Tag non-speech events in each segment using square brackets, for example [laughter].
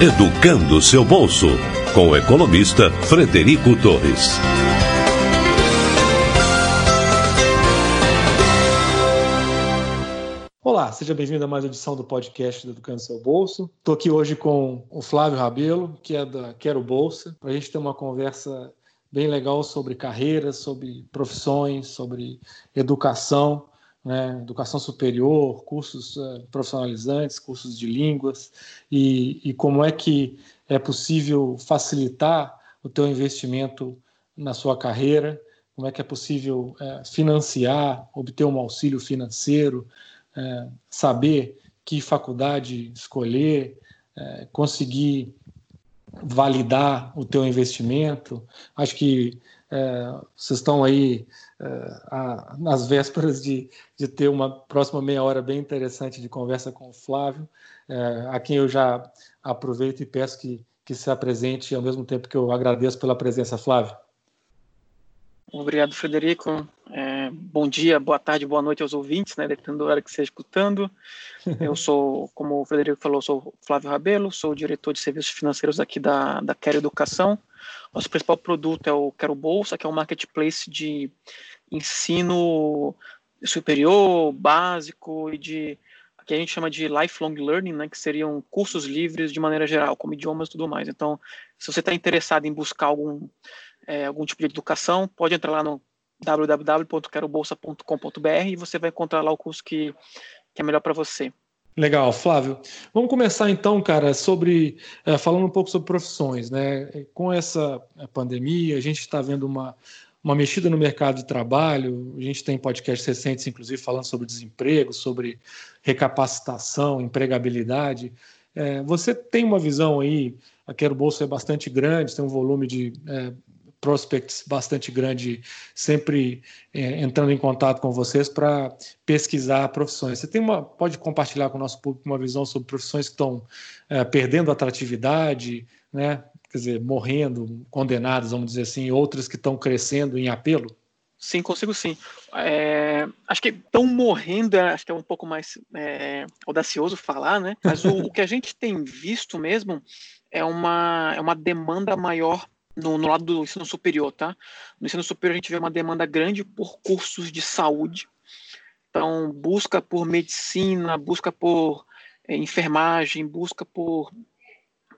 Educando seu bolso, com o economista Frederico Torres. Olá, seja bem-vindo a mais uma edição do podcast do Educando Seu Bolso. Estou aqui hoje com o Flávio Rabelo, que é da Quero Bolsa, para a gente ter uma conversa bem legal sobre carreiras, sobre profissões, sobre educação né, educação superior, cursos uh, profissionalizantes, cursos de línguas, e, e como é que é possível facilitar o teu investimento na sua carreira, como é que é possível uh, financiar, obter um auxílio financeiro, uh, saber que faculdade escolher, conseguir validar o teu investimento. Acho que é, vocês estão aí é, a, nas vésperas de, de ter uma próxima meia hora bem interessante de conversa com o Flávio, é, a quem eu já aproveito e peço que, que se apresente ao mesmo tempo que eu agradeço pela presença, Flávio. Obrigado, Frederico. É, bom dia, boa tarde, boa noite aos ouvintes, né, dependendo da hora que você esteja escutando. [laughs] Eu sou, como o Frederico falou, sou Flávio Rabelo, sou diretor de serviços financeiros aqui da, da Quero Educação. Nosso principal produto é o Quero Bolsa, que é um marketplace de ensino superior, básico e de que a gente chama de lifelong learning, né, que seriam cursos livres de maneira geral, como idiomas e tudo mais. Então, se você está interessado em buscar algum, é, algum tipo de educação, pode entrar lá no www.querobolsa.com.br e você vai encontrar lá o curso que, que é melhor para você. Legal, Flávio. Vamos começar então, cara, sobre é, falando um pouco sobre profissões, né? Com essa é, pandemia, a gente está vendo uma, uma mexida no mercado de trabalho. A gente tem podcasts recentes, inclusive, falando sobre desemprego, sobre recapacitação, empregabilidade. É, você tem uma visão aí, a Quero Bolsa é bastante grande, tem um volume de é, prospects bastante grande, sempre é, entrando em contato com vocês para pesquisar profissões. Você tem uma, pode compartilhar com o nosso público uma visão sobre profissões que estão é, perdendo atratividade, né? quer dizer, morrendo, condenadas, vamos dizer assim, outras que estão crescendo em apelo? Sim, consigo sim. É, acho que estão morrendo, é, acho que é um pouco mais é, audacioso falar, né? Mas o, o, que a gente tem visto mesmo é uma, é uma demanda maior no, no, lado do ensino superior, tá? No ensino superior a gente vê uma demanda grande por cursos de saúde. Então, busca por medicina, busca por é, enfermagem, busca por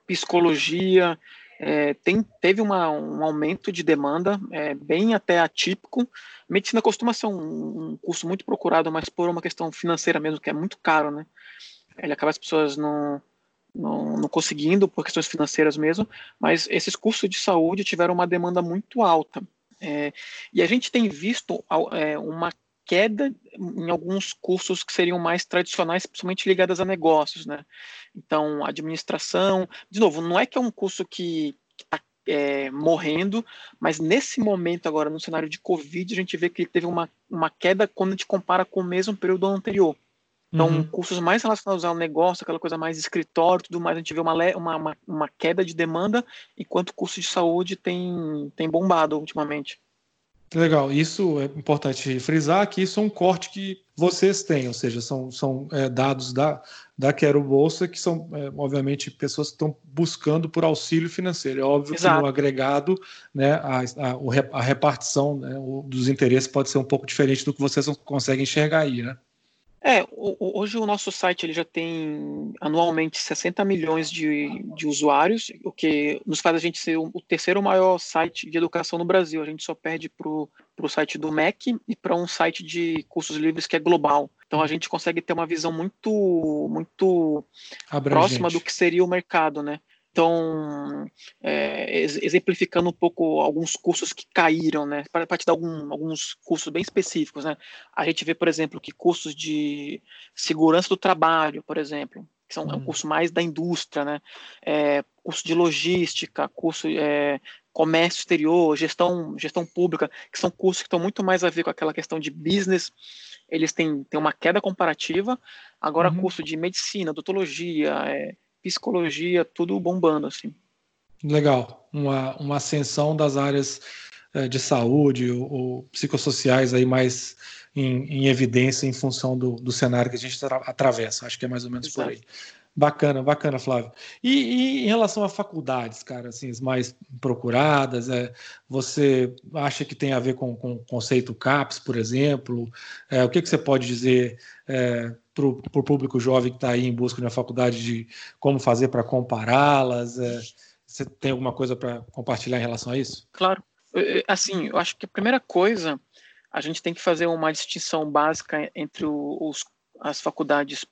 psicologia. É, tem, teve uma, um aumento de demanda, é, bem até atípico. Medicina costuma ser um, um, curso muito procurado, mas por uma questão financeira mesmo, que é muito caro, né? Ele acaba as pessoas não não, não conseguindo por questões financeiras mesmo, mas esses cursos de saúde tiveram uma demanda muito alta. É, e a gente tem visto é, uma queda em alguns cursos que seriam mais tradicionais, principalmente ligados a negócios, né? Então, administração, de novo, não é que é um curso que está é, morrendo, mas nesse momento agora, no cenário de Covid, a gente vê que teve uma, uma queda quando a gente compara com o mesmo período anterior. Então, uhum. cursos mais relacionados ao negócio, aquela coisa mais escritório, tudo mais, a gente vê uma, uma, uma, queda de demanda, enquanto o curso de saúde tem, tem bombado ultimamente. Legal, isso é importante frisar que isso é um corte que vocês têm, ou seja, são, são é, dados da, da Quero Bolsa, que são, é, obviamente, pessoas que estão buscando por auxílio financeiro. É óbvio Exato. que no agregado, né, a, a, a repartição né, dos interesses pode ser um pouco diferente do que vocês conseguem enxergar aí, né? É, hoje o nosso site ele já tem anualmente 60 milhões de, de usuários, o que nos faz a gente ser o terceiro maior site de educação no Brasil. A gente só perde para o site do MEC e para um site de cursos livres que é global. Então a gente consegue ter uma visão muito, muito próxima do que seria o mercado, né? Então, é, exemplificando um pouco alguns cursos que caíram, né? Para te dar algum, alguns cursos bem específicos, né? A gente vê, por exemplo, que cursos de segurança do trabalho, por exemplo, que são hum. é um uhum. curso mais da indústria, né? É, curso de logística, curso é, comércio exterior, gestão, gestão pública, que são cursos que estão muito mais a ver com aquela questão de business. Eles têm, têm uma queda comparativa. Agora, uhum. curso de medicina, odontologia, é, psicologia, tudo bombando, assim. Legal, uma, uma ascensão das áreas é, de saúde ou, ou, psicossociais aí mais em, em, evidência em função do, do cenário que a gente atravessa. Acho que é mais ou menos Exato. por aí. Bacana, bacana, Flávio. E, e, em relação a faculdades, cara, assim, as mais procuradas, é, você acha que tem a ver com, com o conceito CAPES, por exemplo? É, o que, que você pode dizer é, para o público jovem que está aí em busca de uma faculdade de como fazer para compará-las? É, você tem alguma coisa para compartilhar em relação a isso? Claro. Assim, eu acho que a primeira coisa, a gente tem que fazer uma distinção básica entre os, as faculdades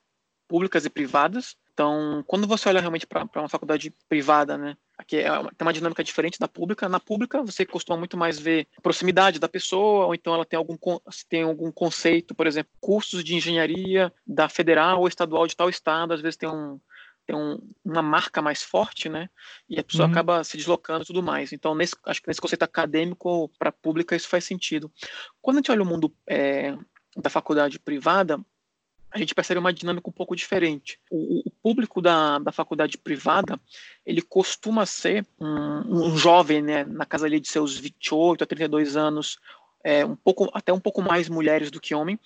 públicas e privadas. Então, quando você olha realmente para uma faculdade privada, né, aqui é uma, tem uma dinâmica diferente da pública. Na pública, você costuma muito mais ver a proximidade da pessoa, ou então ela tem algum, tem algum conceito, por exemplo, cursos de engenharia da federal ou estadual de tal estado, às vezes tem um, tem um, uma marca mais forte, né? E a pessoa uhum. acaba se deslocando e tudo mais. Então, nesse, acho que nesse conceito acadêmico para pública isso faz sentido. Quando a gente olha o mundo é, da faculdade privada, a gente percebe uma dinâmica um pouco diferente. O, o público da, da faculdade privada, ele costuma ser um, um, jovem, né, na casa ali de seus 28 a 32 anos, é, um pouco, até um pouco mais mulheres do que homem,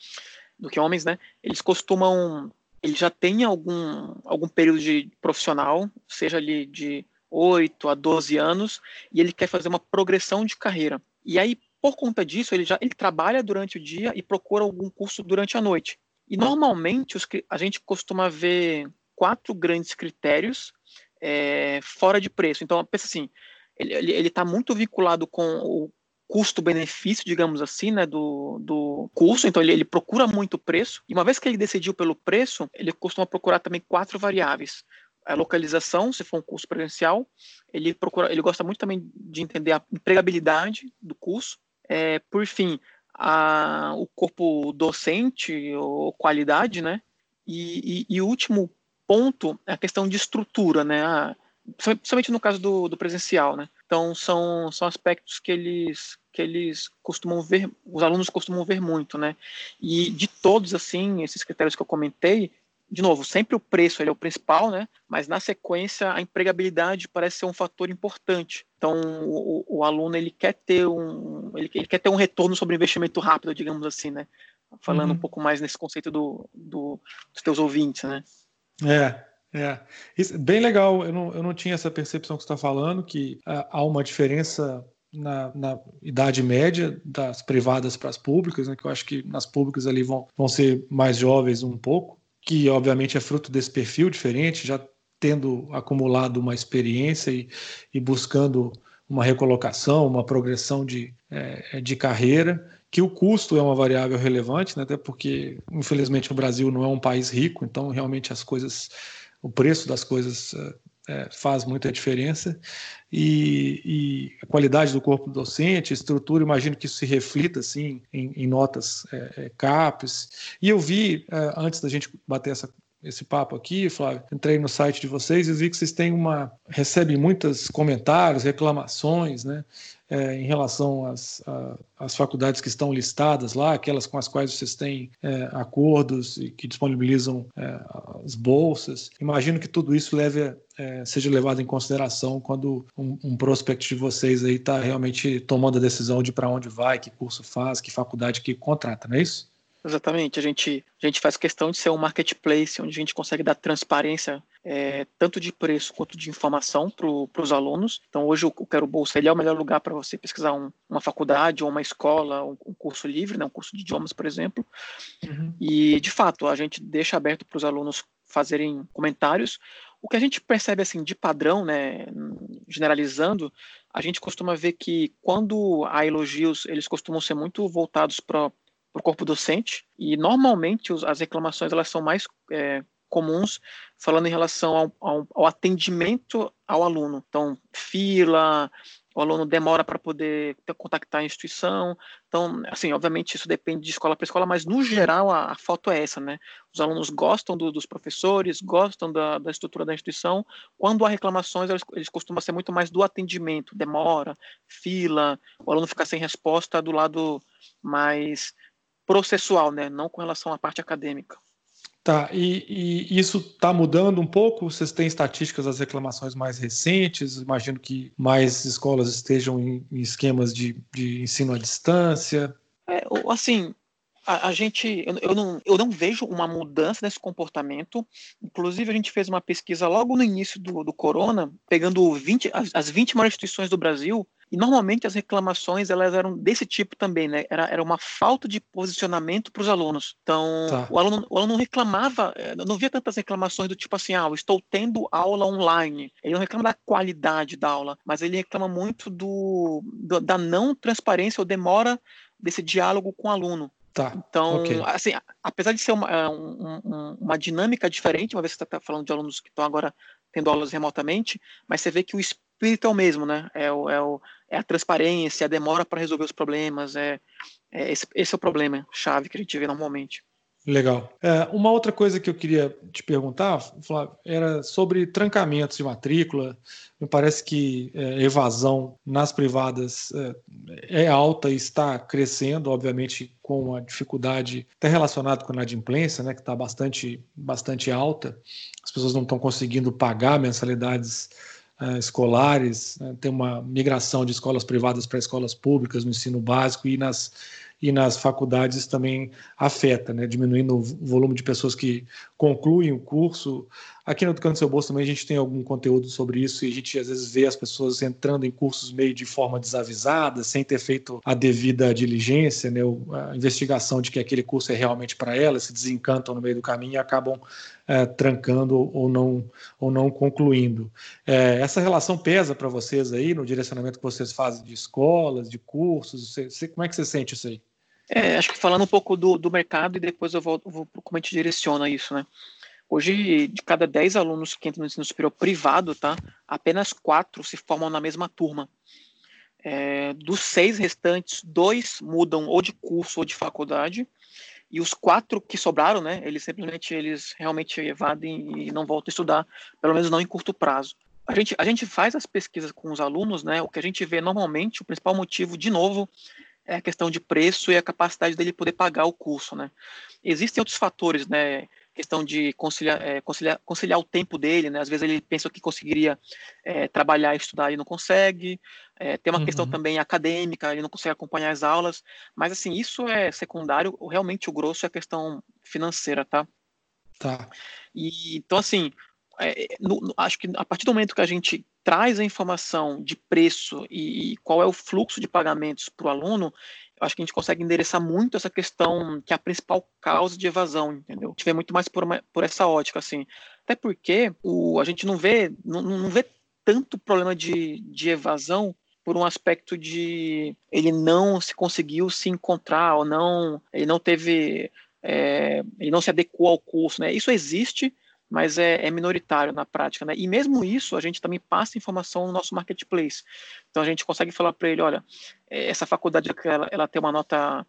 do que homens, né? Eles costumam, ele já tem algum, algum período de profissional, seja ali de 8 a 12 anos, e ele quer fazer uma progressão de carreira. E aí, por conta disso, ele já ele trabalha durante o dia e procura algum curso durante a noite. E normalmente os, a gente costuma ver quatro grandes critérios é, fora de preço. Então, pensa assim, ele está muito vinculado com o custo-benefício, digamos assim, né, do, do curso. Então, ele, ele procura muito preço. E uma vez que ele decidiu pelo preço, ele costuma procurar também quatro variáveis a localização, se for um curso presencial, ele procura, ele gosta muito também de entender a empregabilidade do curso. É, por fim, a, o corpo docente ou qualidade, né? E, e, e, o último ponto é a questão de estrutura, né? Principalmente no caso do, do, presencial, né? Então são, são aspectos que eles que eles costumam ver, os alunos costumam ver muito, né? E de todos assim esses critérios que eu comentei, de novo, sempre o preço ele é o principal, né? Mas na sequência a empregabilidade parece ser um fator importante. Então o, o aluno ele quer ter um ele, ele, quer ter um retorno sobre investimento rápido, digamos assim, né? Falando uhum. um pouco mais nesse conceito do, do, dos teus ouvintes, né? É, é. Isso, bem legal. Eu não, eu não tinha essa percepção que você está falando que uh, há uma diferença na, na, idade média das privadas para as públicas, né, que eu acho que nas públicas ali vão, vão ser mais jovens um pouco, que obviamente é fruto desse perfil diferente, já tendo acumulado uma experiência e, e buscando uma recolocação, uma progressão de, é, de carreira, que o custo é uma variável relevante, né, até porque, infelizmente, o Brasil não é um país rico, então realmente as coisas, o preço das coisas é, faz muita diferença, e, e, a qualidade do corpo docente, estrutura, imagino que isso se reflita assim em, em notas é, é CAPES. E eu vi, é, antes da gente bater essa, esse papo aqui, Flávio, entrei no site de vocês e vi que vocês têm uma. recebem muitos comentários, reclamações, né? é, em relação às, às, faculdades que estão listadas lá, aquelas com as quais vocês têm é, acordos e que disponibilizam é, as bolsas. Imagino que tudo isso leve, é, seja levado em consideração quando um, um prospect de vocês aí está realmente tomando a decisão de para onde vai, que curso faz, que faculdade que contrata, não é isso? Exatamente. A gente, a gente faz questão de ser um marketplace onde a gente consegue dar transparência é, tanto de preço quanto de informação para os alunos. Então, hoje o Quero Bolsa ele é o melhor lugar para você pesquisar um, uma faculdade ou uma escola, um, um, curso livre, né, um curso de idiomas, por exemplo. Uhum. E, de fato, a gente deixa aberto para os alunos fazerem comentários. O que a gente percebe assim de padrão, né, generalizando, a gente costuma ver que quando há elogios, eles costumam ser muito voltados para para o corpo docente e normalmente as reclamações elas são mais é, comuns falando em relação ao, ao, ao, atendimento ao aluno. Então, fila, o aluno demora para poder contactar a instituição. Então, assim, obviamente isso depende de escola para escola, mas no geral a, a, foto é essa, né? Os alunos gostam do, dos professores, gostam da, da, estrutura da instituição. Quando há reclamações, eles, eles costumam ser muito mais do atendimento, demora, fila, o aluno fica sem resposta do lado mais processual, né? Não com relação à parte acadêmica. Tá, e, e isso está mudando um pouco? Vocês têm estatísticas das reclamações mais recentes? Imagino que mais escolas estejam em, em esquemas de, de ensino à distância. É, assim, a, a, gente, eu, eu, não, eu não vejo uma mudança nesse comportamento. Inclusive, a gente fez uma pesquisa logo no início do, do corona, pegando 20, as, as 20 maiores instituições do Brasil, e normalmente as reclamações elas eram desse tipo também, né? Era, era uma falta de posicionamento para os alunos. Então, tá. o, aluno, o aluno não reclamava, eh, não via tantas reclamações do tipo assim, ah, estou tendo aula online. Ele não reclama da qualidade da aula, mas ele reclama muito do, do da não transparência ou demora desse diálogo com o aluno. Tá, então, okay. assim, apesar de ser uma, é, um, uma dinâmica diferente, uma vez que você está falando de alunos que estão agora tendo aulas remotamente, mas você vê que o espírito é o mesmo, né? É, o, é, o, é a transparência, a demora para resolver os problemas, é, é esse, esse, é o problema chave que a gente vê normalmente. Legal. É, uma outra coisa que eu queria te perguntar, Flávio, era sobre trancamentos de matrícula. Me parece que é, evasão nas privadas é, é, alta e está crescendo, obviamente, com a dificuldade até relacionada com a inadimplência, né, que está bastante, bastante alta. As pessoas não estão conseguindo pagar mensalidades é, escolares, né, tem uma migração de escolas privadas para escolas públicas no ensino básico e nas e nas faculdades também afeta, né? diminuindo o volume de pessoas que concluem o curso. Aqui no Educando Seu Bolso também a gente tem algum conteúdo sobre isso e a gente às vezes vê as pessoas entrando em cursos meio de forma desavisada, sem ter feito a devida diligência, né? a investigação de que aquele curso é realmente para elas, se desencantam no meio do caminho e acabam é, trancando ou não, ou não concluindo. É, essa relação pesa para vocês aí no direcionamento que vocês fazem de escolas, de cursos? Você, você, como é que você sente isso aí? É, acho que falando um pouco do, do mercado e depois eu volto, vou como a gente direciona isso, né? Hoje, de cada 10 alunos que entram no ensino superior privado, tá, apenas quatro se formam na mesma turma. É, dos seis restantes, dois mudam ou de curso ou de faculdade, e os quatro que sobraram, né, eles simplesmente eles realmente evadem e não voltam a estudar, pelo menos não em curto prazo. A gente, a gente faz as pesquisas com os alunos, né, o que a gente vê normalmente, o principal motivo, de novo, é a questão de preço e a capacidade dele poder pagar o curso, né. Existem outros fatores, né, questão de conciliar, é, conciliar, conciliar o tempo dele, né? Às vezes ele pensa que conseguiria é, trabalhar e estudar e não consegue. É, tem uma uhum. questão também acadêmica, ele não consegue acompanhar as aulas. Mas, assim, isso é secundário. Realmente o grosso é a questão financeira, tá? Tá. E, então, assim, é, no, no, acho que a partir do momento que a gente traz a informação de preço e, e qual é o fluxo de pagamentos para o aluno, acho que a gente consegue endereçar muito essa questão que é a principal causa de evasão, entendeu? A gente vê muito mais por, uma, por essa ótica, assim. Até porque o, a gente não vê, não, não vê tanto problema de, de evasão por um aspecto de ele não se conseguiu se encontrar ou não, ele não teve, é, ele não se adequou ao curso, né? Isso existe, mas é, é, minoritário na prática, né? E mesmo isso, a gente também passa informação no nosso marketplace. Então a gente consegue falar para ele, olha, é, essa faculdade ela, ela tem uma nota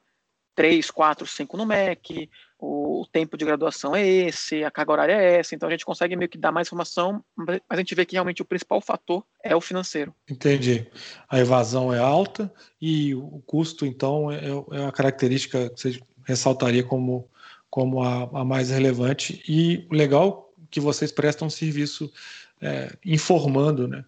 3, 4, 5 no MEC, o tempo de graduação é esse, a carga horária é essa, então a gente consegue meio que dar mais informação, mas a gente vê que realmente o principal fator é o financeiro. Entendi. A evasão é alta e o custo, então, é, é uma característica que você ressaltaria como, como a, a mais relevante. E legal que vocês prestam serviço é, informando né,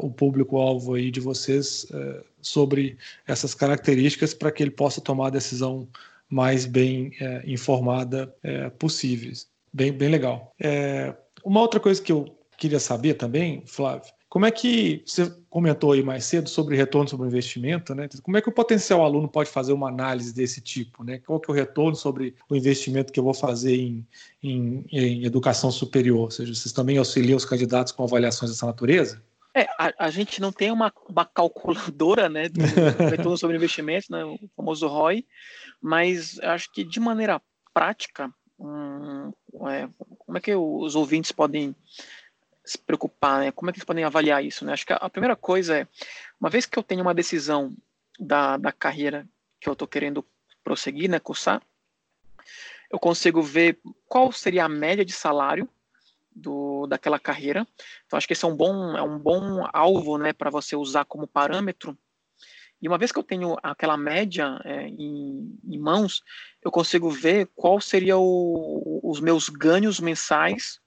o público-alvo aí de vocês é, sobre essas características para que ele possa tomar a decisão mais bem é, informada é, possíveis. Bem, bem legal. É, uma outra coisa que eu queria saber também, Flávio, como é que você comentou aí mais cedo sobre retorno sobre o investimento, né? Como é que o potencial aluno pode fazer uma análise desse tipo, né? Qual que é o retorno sobre o investimento que eu vou fazer em, em, em educação superior? Ou seja, vocês também auxiliam os candidatos com avaliações dessa natureza? É, a, a gente não tem uma, uma calculadora, né, do [laughs] retorno sobre investimento, né, o famoso ROI, mas acho que de maneira prática, hum, é, como é que os ouvintes podem se preocupar, né? Como é que eles podem avaliar isso, né? Acho que a, primeira coisa é, uma vez que eu tenho uma decisão da, da carreira que eu estou querendo prosseguir, né, cursar, eu consigo ver qual seria a média de salário do, daquela carreira. Então acho que esse é um bom, é um bom alvo, né, para você usar como parâmetro. E uma vez que eu tenho aquela média é, em, em, mãos, eu consigo ver qual seria o, os meus ganhos mensais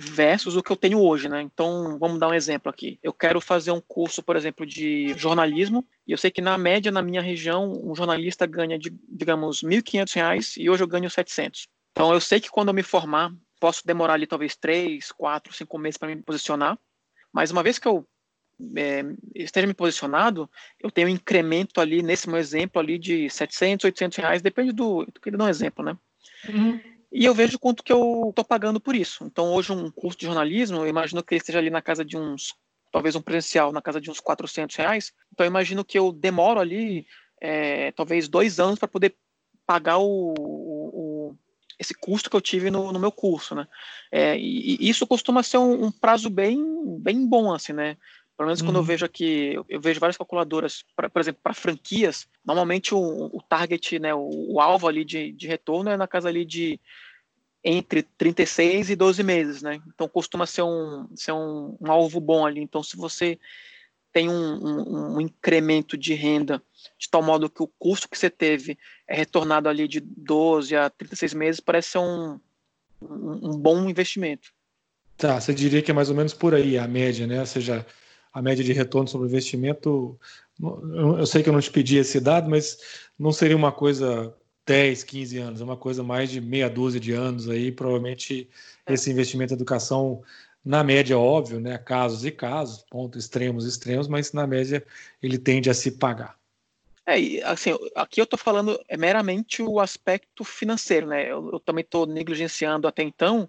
versus o que eu tenho hoje, né? Então, vamos dar um exemplo aqui. Eu quero fazer um curso, por exemplo, de jornalismo, e eu sei que na média na minha região, um jornalista ganha, de, digamos, R$ 1.500 e hoje eu ganho 700. Então, eu sei que quando eu me formar, posso demorar ali talvez três, quatro, cinco meses para me posicionar, mas uma vez que eu é, esteja me posicionado, eu tenho um incremento ali, nesse meu exemplo ali, de 700, 800 reais, depende do, eu queria dar um exemplo, né? Uhum e eu vejo quanto que eu estou pagando por isso. Então, hoje, um curso de jornalismo, eu imagino que ele esteja ali na casa de uns, talvez um presencial, na casa de uns 400 reais. Então, eu imagino que eu demoro ali, é, talvez dois anos para poder pagar o, o, esse custo que eu tive no, no meu curso, né? É, e, e, isso costuma ser um, um, prazo bem, bem bom, assim, né? Pelo menos quando eu uhum. vejo aqui, eu, eu vejo várias calculadoras, pra, por exemplo, para franquias, normalmente o, o target, né, o, o, alvo ali de, de retorno é na casa ali de entre 36 e 12 meses, né? Então costuma ser um, ser um, um alvo bom ali. Então, se você tem um, um, um, incremento de renda de tal modo que o custo que você teve é retornado ali de 12 a 36 meses, parece ser um, um, um bom investimento. Tá, você diria que é mais ou menos por aí a média, né? Ou seja, a média de retorno sobre o investimento, eu sei que eu não te pedi esse dado, mas não seria uma coisa 10, 15 anos, é uma coisa mais de meia dúzia de anos aí, provavelmente esse investimento em educação, na média, óbvio, né, casos e casos, pontos extremos, extremos, mas na média ele tende a se pagar. É, assim, aqui eu estou falando é meramente o aspecto financeiro, né? Eu, eu também estou negligenciando até então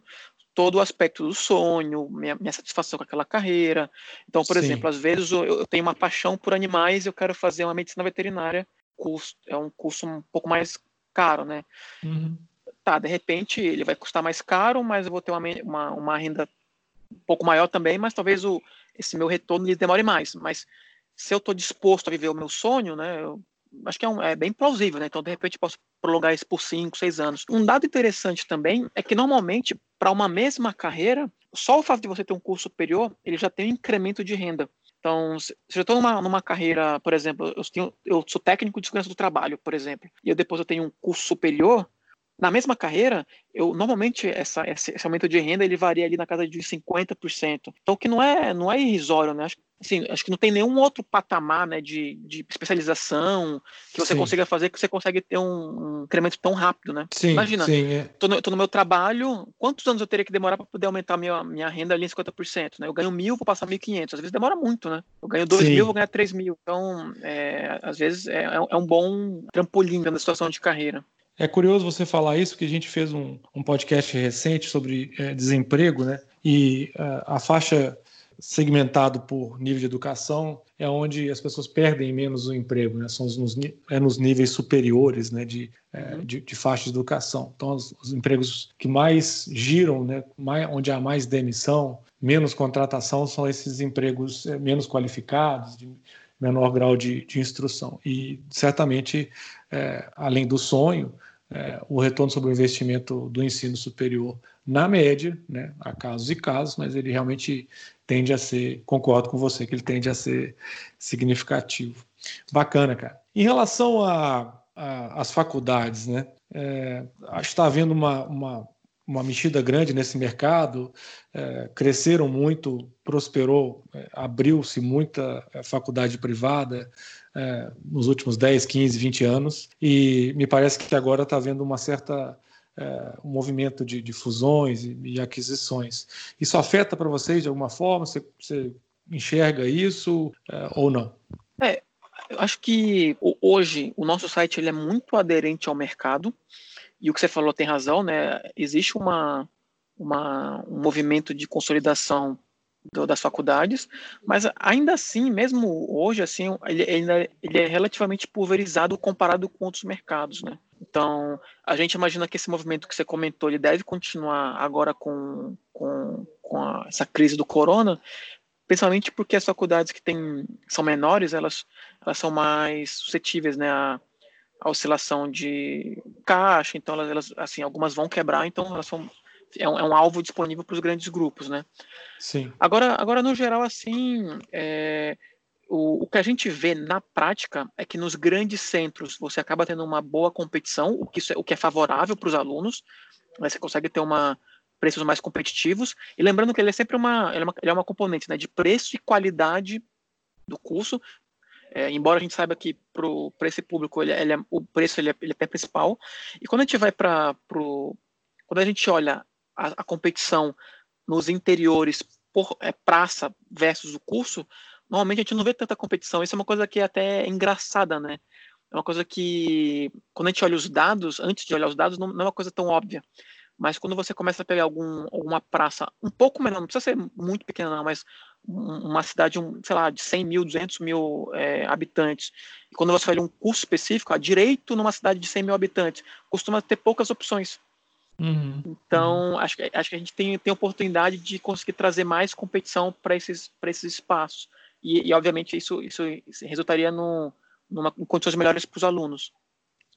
todo o aspecto do sonho, minha, minha satisfação com aquela carreira. Então, por Sim. exemplo, às vezes eu, eu, tenho uma paixão por animais e eu quero fazer uma medicina veterinária, curso, é um curso um pouco mais caro, né? Uhum. Tá, de repente ele vai custar mais caro, mas eu vou ter uma, uma, uma renda um pouco maior também, mas talvez o, esse meu retorno lhe demore mais. Mas se eu estou disposto a viver o meu sonho, né, eu acho que é, um, é, bem plausível, né? Então, de repente, posso prolongar isso por 5, 6 anos. Um dado interessante também é que, normalmente, para uma mesma carreira, só o fato de você ter um curso superior, ele já tem um incremento de renda. Então, se eu estou numa, numa carreira, por exemplo, eu, tenho, eu sou técnico de segurança do trabalho, por exemplo, e eu depois eu tenho um curso superior, na mesma carreira, eu normalmente essa, esse, aumento de renda ele varia ali na casa de 50%. Então, que não é não é irrisório, né? Acho, assim, acho que não tem nenhum outro patamar, né, de, de especialização que você sim. consiga fazer que você consegue ter um, um incremento tão rápido, né? Sim, Imagina, sim, é. tô, no, tô no meu trabalho, quantos anos eu teria que demorar para poder aumentar minha minha renda ali em 50%, né? Eu ganho mil, vou passar 1.500. Às vezes demora muito, né? Eu ganho dois sim. mil, vou ganhar três mil. Então, é, às vezes é, é um bom trampolim na situação de carreira. É curioso você falar isso, porque a gente fez um, um podcast recente sobre é, desemprego, né? E uh, a faixa segmentado por nível de educação é onde as pessoas perdem menos o emprego, né? São nos, é nos níveis superiores, né? De, é, uhum. de, de, faixa de educação. Então, os, os, empregos que mais giram, né? Mais, onde há mais demissão, menos contratação, são esses empregos é, menos qualificados, de menor grau de, de instrução. E certamente, é, além do sonho, é, o retorno sobre o investimento do ensino superior na média, né, há casos e casos, mas ele realmente tende a ser, concordo com você, que ele tende a ser significativo. Bacana, cara. Em relação às faculdades, né, é, está havendo uma, uma, uma mexida grande nesse mercado, é, cresceram muito, prosperou, é, abriu-se muita é, faculdade privada, é, nos últimos 10, 15, 20 anos, e me parece que agora está havendo uma certa é, um movimento de, de fusões e, aquisições. Isso afeta para vocês de alguma forma? Você, você enxerga isso é, ou não? É, eu acho que hoje o nosso site ele é muito aderente ao mercado e o que você falou tem razão, né? Existe uma, uma um movimento de consolidação do, das faculdades, mas ainda assim, mesmo hoje, assim, ele, ele, ele, é relativamente pulverizado comparado com outros mercados, né? Então, a gente imagina que esse movimento que você comentou, ele deve continuar agora com, com, com a, essa crise do corona, principalmente porque as faculdades que têm, são menores, elas, elas são mais suscetíveis, né, a, a oscilação de caixa, então elas, assim, algumas vão quebrar, então elas são é um, é um alvo disponível para os grandes grupos, né? Sim. Agora, agora no geral, assim, é, o, o, que a gente vê na prática é que nos grandes centros você acaba tendo uma boa competição, o que, é, o que é favorável para os alunos, né? você consegue ter uma, preços mais competitivos, e lembrando que ele é sempre uma, ele é uma, ele é uma componente né, de preço e qualidade do curso, é, embora a gente saiba que para esse público ele, ele é, o preço ele é, ele é principal, e quando a gente vai para quando a gente olha a, a competição nos interiores por é, praça versus o curso, normalmente a gente não vê tanta competição. Isso é uma coisa que é até engraçada, né? É uma coisa que, quando a gente olha os dados, antes de olhar os dados, não, não é uma coisa tão óbvia. Mas quando você começa a pegar algum, alguma praça um pouco menor, não precisa ser muito pequena, não, mas uma cidade, um, sei lá, de 100 mil, 200 mil é, habitantes, e quando você olha um curso específico, a direito numa cidade de 100 mil habitantes, costuma ter poucas opções. Uhum. Então, uhum. Acho, que, acho que a gente tem, tem oportunidade de conseguir trazer mais competição para esses, esses espaços. E, e, obviamente, isso, isso resultaria no, numa, em condições melhores para os alunos.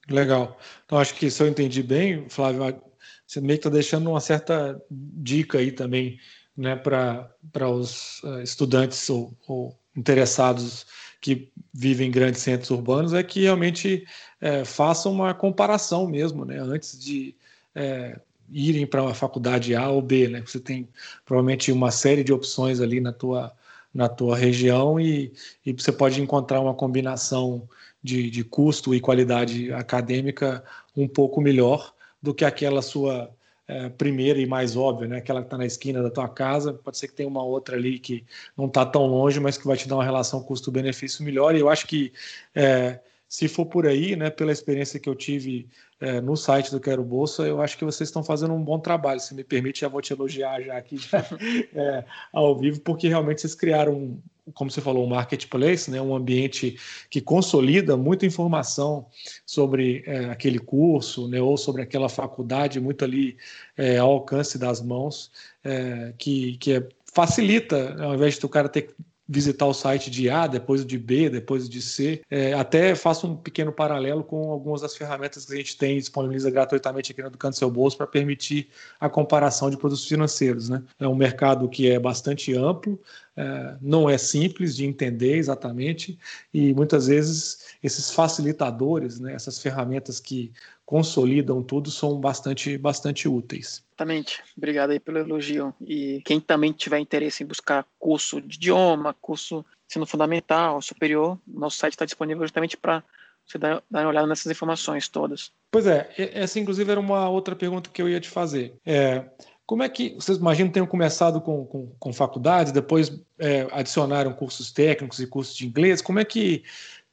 Legal. Então, acho que se eu entendi bem, Flávio, você meio que está deixando uma certa dica aí também né, para os uh, estudantes ou, ou, interessados que vivem em grandes centros urbanos, é que realmente é, façam uma comparação mesmo, né, antes de é, irem para uma faculdade A ou B. Né, você tem provavelmente uma série de opções ali na tua na tua região e, e você pode encontrar uma combinação de, de custo e qualidade acadêmica um pouco melhor do que aquela sua é, primeira e mais óbvia, né? aquela que está na esquina da tua casa. Pode ser que tenha uma outra ali que não está tão longe, mas que vai te dar uma relação custo-benefício melhor. E eu acho que é, se for por aí, né, pela experiência que eu tive é, no site do Quero Bolsa, eu acho que vocês estão fazendo um bom trabalho. Se me permite, já vou te elogiar já aqui já, [laughs] é, ao vivo, porque realmente vocês criaram, como você falou, um marketplace, né, um ambiente que consolida muita informação sobre é, aquele curso né, ou sobre aquela faculdade, muito ali é, ao alcance das mãos, é, que, que é, facilita, ao invés de o cara ter visitar o site de A, depois de B, depois de C. É, até faço um pequeno paralelo com algumas das ferramentas que a gente tem disponibiliza gratuitamente aqui no Educando Seu Bolso para permitir a comparação de produtos financeiros. Né? É um mercado que é bastante amplo, é, não é simples de entender exatamente e muitas vezes esses facilitadores, né, essas ferramentas que consolidam tudo são bastante, bastante úteis. Exatamente. Obrigado aí pelo elogio. E quem também tiver interesse em buscar curso de idioma, curso ensino fundamental, superior, nosso site está disponível justamente para você dar, dar uma olhada nessas informações todas. Pois é, essa inclusive era uma outra pergunta que eu ia te fazer. É, como é que vocês imaginam tenham começado com, com, com faculdades, depois é, adicionaram cursos técnicos e cursos de inglês? Como é que,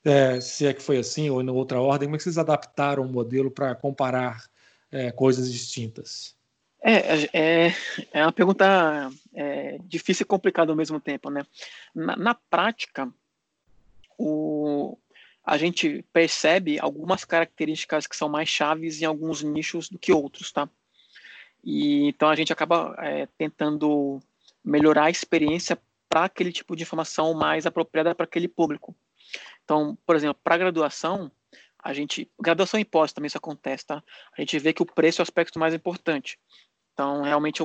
é, se é que foi assim ou em outra ordem, como é que vocês adaptaram o modelo para comparar é, coisas distintas? É, é, é uma pergunta é, difícil e complicada ao mesmo tempo, né? Na, na prática, o, a gente percebe algumas características que são mais chaves em alguns nichos do que outros, tá? E então a gente acaba é, tentando melhorar a experiência para aquele tipo de informação mais apropriada para aquele público. Então, por exemplo, para graduação, a gente graduação em pós também isso acontece, tá? A gente vê que o preço é o aspecto mais importante. Então, realmente,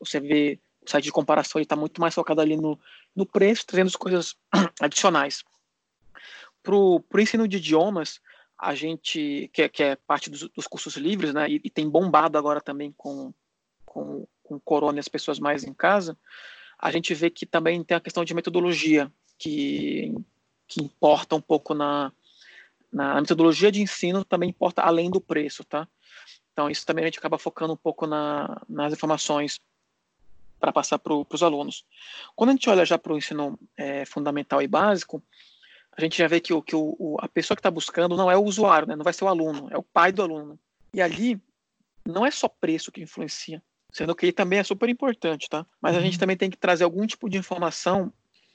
você vê o site de comparação está muito mais focado ali no, no preço, trazendo as coisas [clears throat] adicionais. Para o ensino de idiomas, a gente, que, é, que é parte dos, dos, cursos livres, né, e, e, tem bombado agora também com, com, com corona e as pessoas mais em casa, a gente vê que também tem a questão de metodologia, que, que importa um pouco na, na metodologia de ensino, também importa além do preço, tá? Então, isso também a gente acaba focando um pouco na, nas informações para passar para os alunos. Quando a gente olha já para o ensino é, fundamental e básico, a gente já vê que, o, que o, a pessoa que está buscando não é o usuário, né? não vai ser o aluno, é o pai do aluno. E ali não é só preço que influencia, sendo que ele também é super importante, tá? Mas a gente uhum. também tem que trazer algum tipo de informação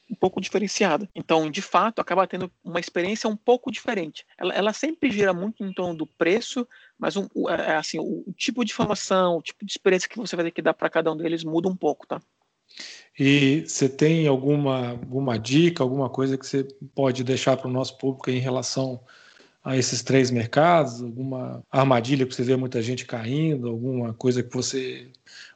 um pouco diferenciada. Então, de fato, acaba tendo uma experiência um pouco diferente. Ela, ela sempre gira muito em torno do preço, mas um, é, é assim, o, o, tipo de informação, o tipo de experiência que você vai ter que dar para cada um deles muda um pouco, tá? E você tem alguma, alguma dica, alguma coisa que você pode deixar para o nosso público em relação a esses três mercados? Alguma armadilha que você vê muita gente caindo? Alguma coisa que você.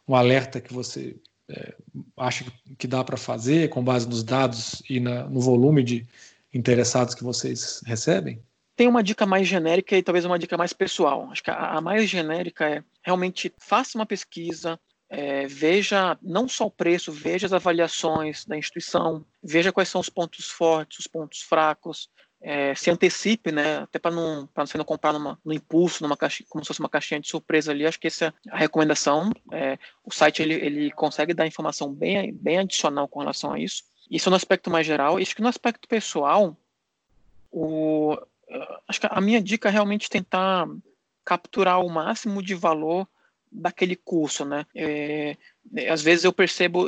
um alerta que você é, acha que dá para fazer com base nos dados e na, no volume de interessados que vocês recebem? Tem uma dica mais genérica e talvez uma dica mais pessoal. Acho que a, a mais genérica é realmente faça uma pesquisa, é, veja não só o preço, veja as avaliações da instituição, veja quais são os pontos fortes, os pontos fracos, é, se antecipe, né, até para não, para você não comprar numa, no impulso, numa caixa, como se fosse uma caixinha de surpresa ali, acho que essa é a recomendação. É, o site ele, ele consegue dar informação bem, bem adicional com relação a isso. Isso no aspecto mais geral. Acho que no aspecto pessoal, o, acho que a minha dica é realmente tentar capturar o máximo de valor daquele curso, né? É, às vezes eu percebo,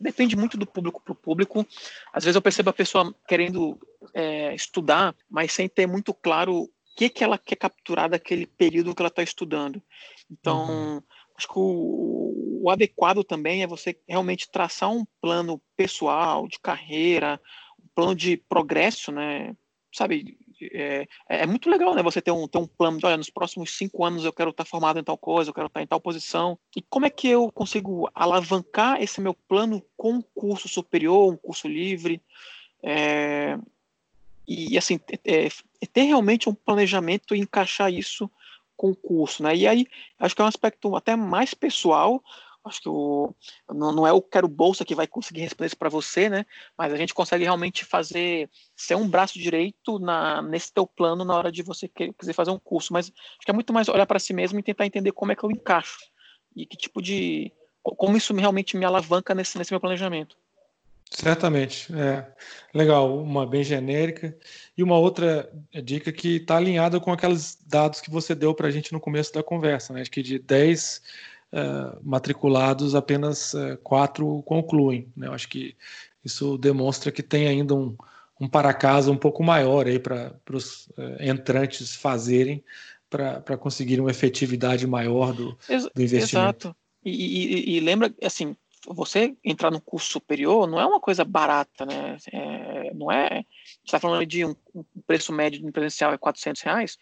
depende muito do público para o público. Às vezes eu percebo a pessoa querendo é, estudar, mas sem ter muito claro o que que ela quer capturar daquele período que ela está estudando. Então, uhum. acho que o, o adequado também é você realmente traçar um plano pessoal de carreira, um plano de progresso, né? Sabe, é, é, muito legal, né? Você ter um, ter um plano de, olha, nos próximos cinco anos eu quero estar formado em tal coisa, eu quero estar em tal posição. E como é que eu consigo alavancar esse meu plano com um curso superior, um curso livre? É, e, assim, é, é ter realmente um planejamento e encaixar isso com o curso, né? E aí, acho que é um aspecto até mais pessoal, Acho que o, não, não é o quero bolsa que vai conseguir responder isso para você, né? Mas a gente consegue realmente fazer ser um braço direito na, nesse teu plano na hora de você quiser fazer um curso. Mas acho que é muito mais olhar para si mesmo e tentar entender como é que eu encaixo e que tipo de como isso realmente me alavanca nesse, nesse meu planejamento. Certamente, é legal, uma bem genérica e uma outra dica que está alinhada com aqueles dados que você deu para a gente no começo da conversa, né? Acho que de 10 uh, matriculados, apenas uh, quatro concluem. Né? Eu acho que isso demonstra que tem ainda um, um para-casa um pouco maior aí para os uh, entrantes fazerem para conseguir uma efetividade maior do, do investimento. Exato. E, e, e, lembra, assim, você entrar no curso superior não é uma coisa barata, né? É, não é. Você está falando de um, um, preço médio de presencial é 400 reais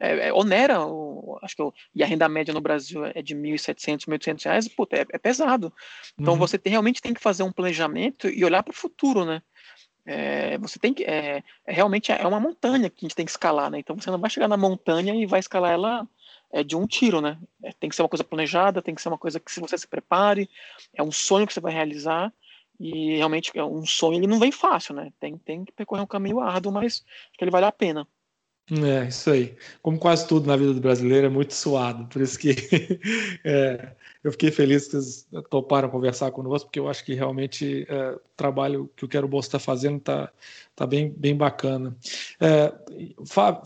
é, é, onera, o, acho que o, e a renda média no Brasil é de 1.700, 1.800 reais, puta, é, é, pesado. Então uhum. você tem, realmente tem que fazer um planejamento e olhar para o futuro, né? É, você tem que é, é, realmente é uma montanha que a gente tem que escalar, né? Então você não vai chegar na montanha e vai escalar ela é, de um tiro, né? É, tem que ser uma coisa planejada, tem que ser uma coisa que se você se prepare, é um sonho que você vai realizar e realmente é um sonho ele não vem fácil, né? Tem, tem que percorrer um caminho árduo, mas que ele vale a pena. É, isso aí. Como quase tudo na vida do brasileiro é muito suado, por isso que [laughs] é, eu fiquei feliz que vocês toparam conversar conosco, porque eu acho que realmente é, o trabalho que o Quero Bolsa está fazendo está tá bem, bem bacana. É,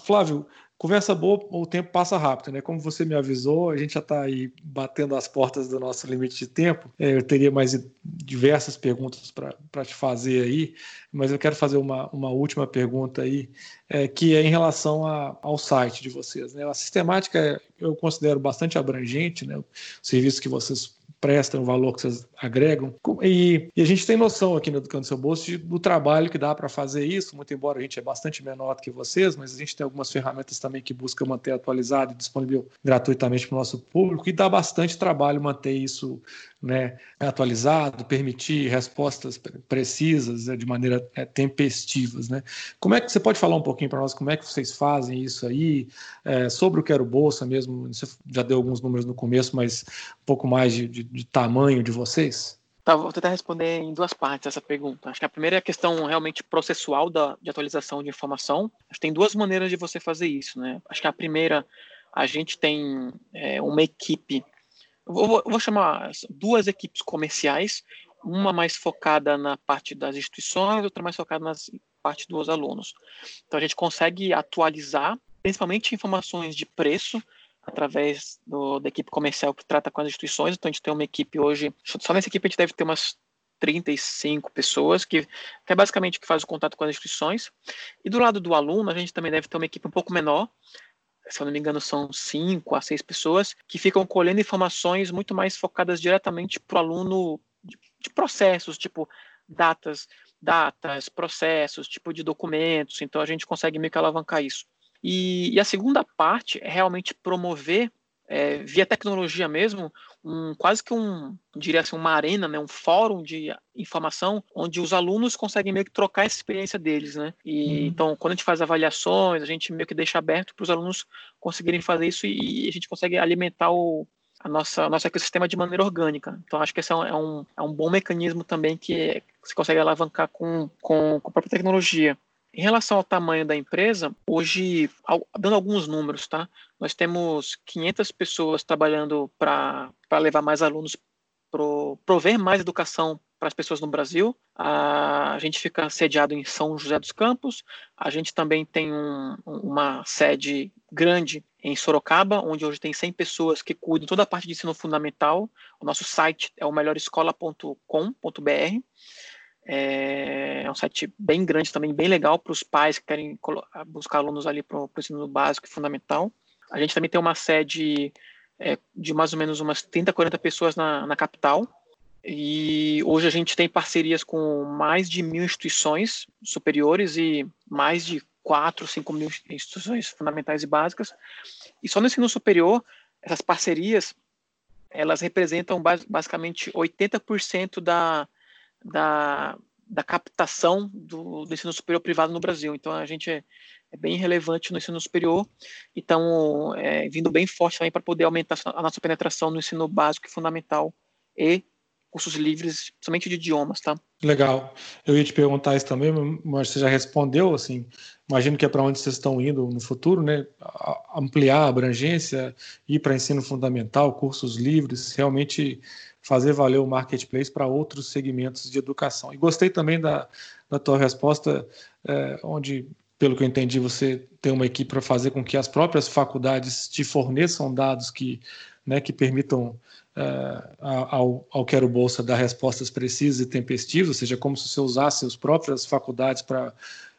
Flávio, Conversa boa, o tempo passa rápido, né? Como você me avisou, a gente já está aí batendo as portas do nosso limite de tempo. É, eu teria mais diversas perguntas para te fazer aí, mas eu quero fazer uma, uma última pergunta aí, é, que é em relação a, ao site de vocês. Né? A sistemática eu considero bastante abrangente, né? O serviço que vocês prestam, o valor que vocês agregam. E, e, a gente tem noção aqui no Educando Seu Bolso de, do trabalho que dá para fazer isso, muito embora a gente é bastante menor do que vocês, mas a gente tem algumas ferramentas também que buscam manter atualizado e disponível gratuitamente para o nosso público, e dá bastante trabalho manter isso né, atualizado, permitir respostas precisas né, de maneira é, tempestivas. Né? Como é que você pode falar um pouquinho para nós como é que vocês fazem isso aí, é, sobre o Quero Bolsa mesmo? Você já deu alguns números no começo, mas um pouco mais de, de, de tamanho de vocês? Tá, vou tentar responder em duas partes essa pergunta. Acho que a primeira é a questão realmente processual da, de atualização de informação. Acho que tem duas maneiras de você fazer isso, né? Acho que a primeira, a gente tem é, uma equipe vou, vou chamar duas equipes comerciais, uma mais focada na parte das instituições, outra mais focada na parte dos alunos. Então a gente consegue atualizar, principalmente informações de preço, através do, da equipe comercial que trata com as instituições. Então a gente tem uma equipe hoje, só nessa equipe a gente deve ter umas 35 pessoas, que, que é basicamente que faz o contato com as instituições. E do lado do aluno, a gente também deve ter uma equipe um pouco menor, se eu não me engano, são cinco a seis pessoas que ficam colhendo informações muito mais focadas diretamente para o aluno de, de, processos, tipo datas, datas, processos, tipo de documentos. Então a gente consegue meio que alavancar isso. E, e a segunda parte é realmente promover é, via tecnologia mesmo, um, quase que um, diria assim, uma arena, né, um fórum de informação, onde os alunos conseguem meio que trocar essa experiência deles, né? E uhum. então, quando a gente faz avaliações, a gente meio que deixa aberto para os alunos conseguirem fazer isso e, e a gente consegue alimentar o, a nossa nosso ecossistema de maneira orgânica. Então acho que esse é um, é um, é um bom mecanismo também que você consegue alavancar com, com, com a própria tecnologia. Em relação ao tamanho da empresa, hoje, dando alguns números, tá? Nós temos 500 pessoas trabalhando para levar mais alunos, pro, prover mais educação para as pessoas no Brasil. A gente fica sediado em São José dos Campos. A gente também tem um, uma sede grande em Sorocaba, onde hoje tem 100 pessoas que cuidam toda a parte de ensino fundamental. O nosso site é o melhorescola.com.br. É, é um site bem grande também, bem legal para os pais que querem buscar alunos ali para o ensino básico e fundamental. A gente também tem uma sede é, de mais ou menos umas 30, 40 pessoas na, na capital. E hoje a gente tem parcerias com mais de mil instituições superiores e mais de 4, 5 mil instituições fundamentais e básicas. E só no ensino superior, essas parcerias, elas representam basicamente 80% da, da, da captação do, do, ensino superior privado no Brasil. Então, a gente é, é bem relevante no ensino superior e estão é, vindo bem forte também para poder aumentar a nossa penetração no ensino básico e fundamental e cursos livres, somente de idiomas, tá? Legal. Eu ia te perguntar isso também, mas você já respondeu, assim, imagino que é para onde vocês estão indo no futuro, né? Ampliar a abrangência, ir para ensino fundamental, cursos livres, realmente fazer valer o marketplace para outros segmentos de educação. E gostei também da, da tua resposta, é, onde, pelo que eu entendi, você tem uma equipe para fazer com que as próprias faculdades te forneçam dados que, né, que permitam é, ao, ao Quero Bolsa dar respostas precisas e tempestivas, ou seja, como se você usasse as próprias faculdades para,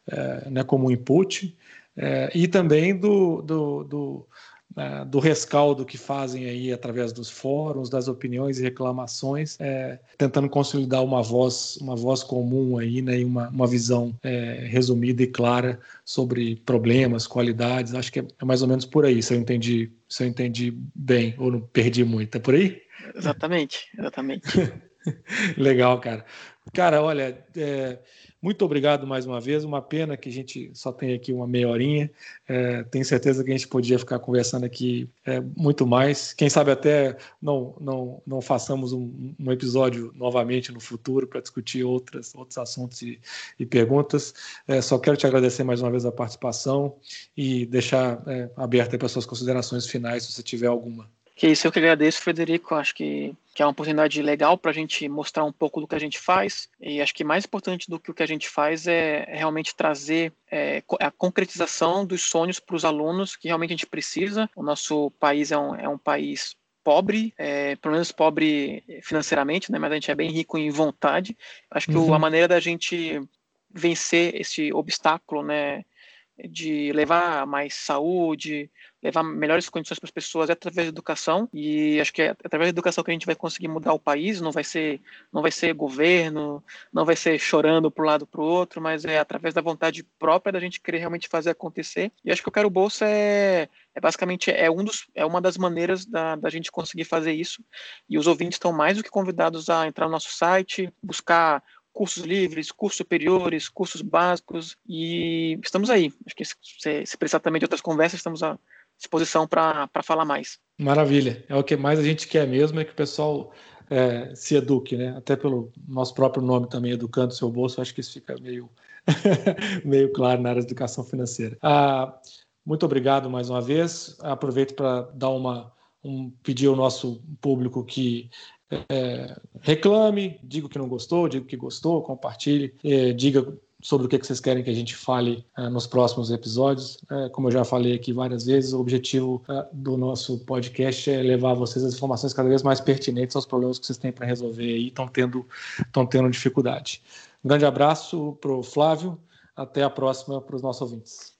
é, né, como input, é, e também do, do, do né, do rescaldo que fazem aí através dos fóruns, das opiniões e reclamações, é, tentando consolidar uma voz, uma voz comum aí, né, e uma, uma visão é, resumida e clara sobre problemas, qualidades. Acho que é, é, mais ou menos por aí, se eu entendi, se eu entendi bem ou não perdi muito. É por aí? Exatamente, exatamente. [laughs] [laughs] Legal, cara. Cara, olha, é, muito obrigado mais uma vez. Uma pena que a gente só tem aqui uma meia horinha. É, tenho certeza que a gente podia ficar conversando aqui é, muito mais. Quem sabe até não, não, não façamos um, um episódio novamente no futuro para discutir outras, outros assuntos e, e perguntas. É, só quero te agradecer mais uma vez a participação e deixar é, aberta para suas considerações finais, se você tiver alguma. Que isso, eu que agradeço, Frederico. Acho que, que é uma oportunidade legal para a gente mostrar um pouco do que a gente faz. E acho que mais importante do que o que a gente faz é, é realmente trazer é, a concretização dos sonhos para os alunos que realmente a gente precisa. O nosso país é um, é um país pobre, é, pelo menos pobre financeiramente, né, mas a gente é bem rico em vontade. Acho que uhum. a maneira da gente vencer esse obstáculo, né, de levar mais saúde, levar melhores condições para as pessoas é através da educação. E acho que é através da educação que a gente vai conseguir mudar o país. Não vai ser não vai ser governo não vai ser chorando para um lado para o outro mas é através da vontade própria da gente querer realmente fazer acontecer. E acho que o quero bolsa é, é basicamente é um dos é uma das maneiras da, da gente conseguir fazer isso. E os ouvintes estão mais do que convidados a entrar no nosso site buscar cursos livres, cursos superiores, cursos básicos. E estamos aí. Acho que se, se precisar também de outras conversas, estamos à disposição para falar mais. Maravilha. É o que mais a gente quer mesmo, é que o pessoal é, se eduque, né? Até pelo nosso próprio nome também, Educando Seu Bolso, acho que isso fica meio, [laughs] meio claro na área de educação financeira. Ah, muito obrigado mais uma vez. Aproveito para dar uma um, pedir ao nosso público que é, reclame, diga o que não gostou, diga o que gostou, compartilhe, é, diga sobre o que vocês querem que a gente fale uh, nos próximos episódios. Uh, como eu já falei aqui várias vezes, o objetivo uh, do nosso podcast é levar vocês as informações cada vez mais pertinentes aos problemas que vocês têm para resolver e estão tendo, tendo dificuldade. Um grande abraço para o Flávio, até a próxima para os nossos ouvintes.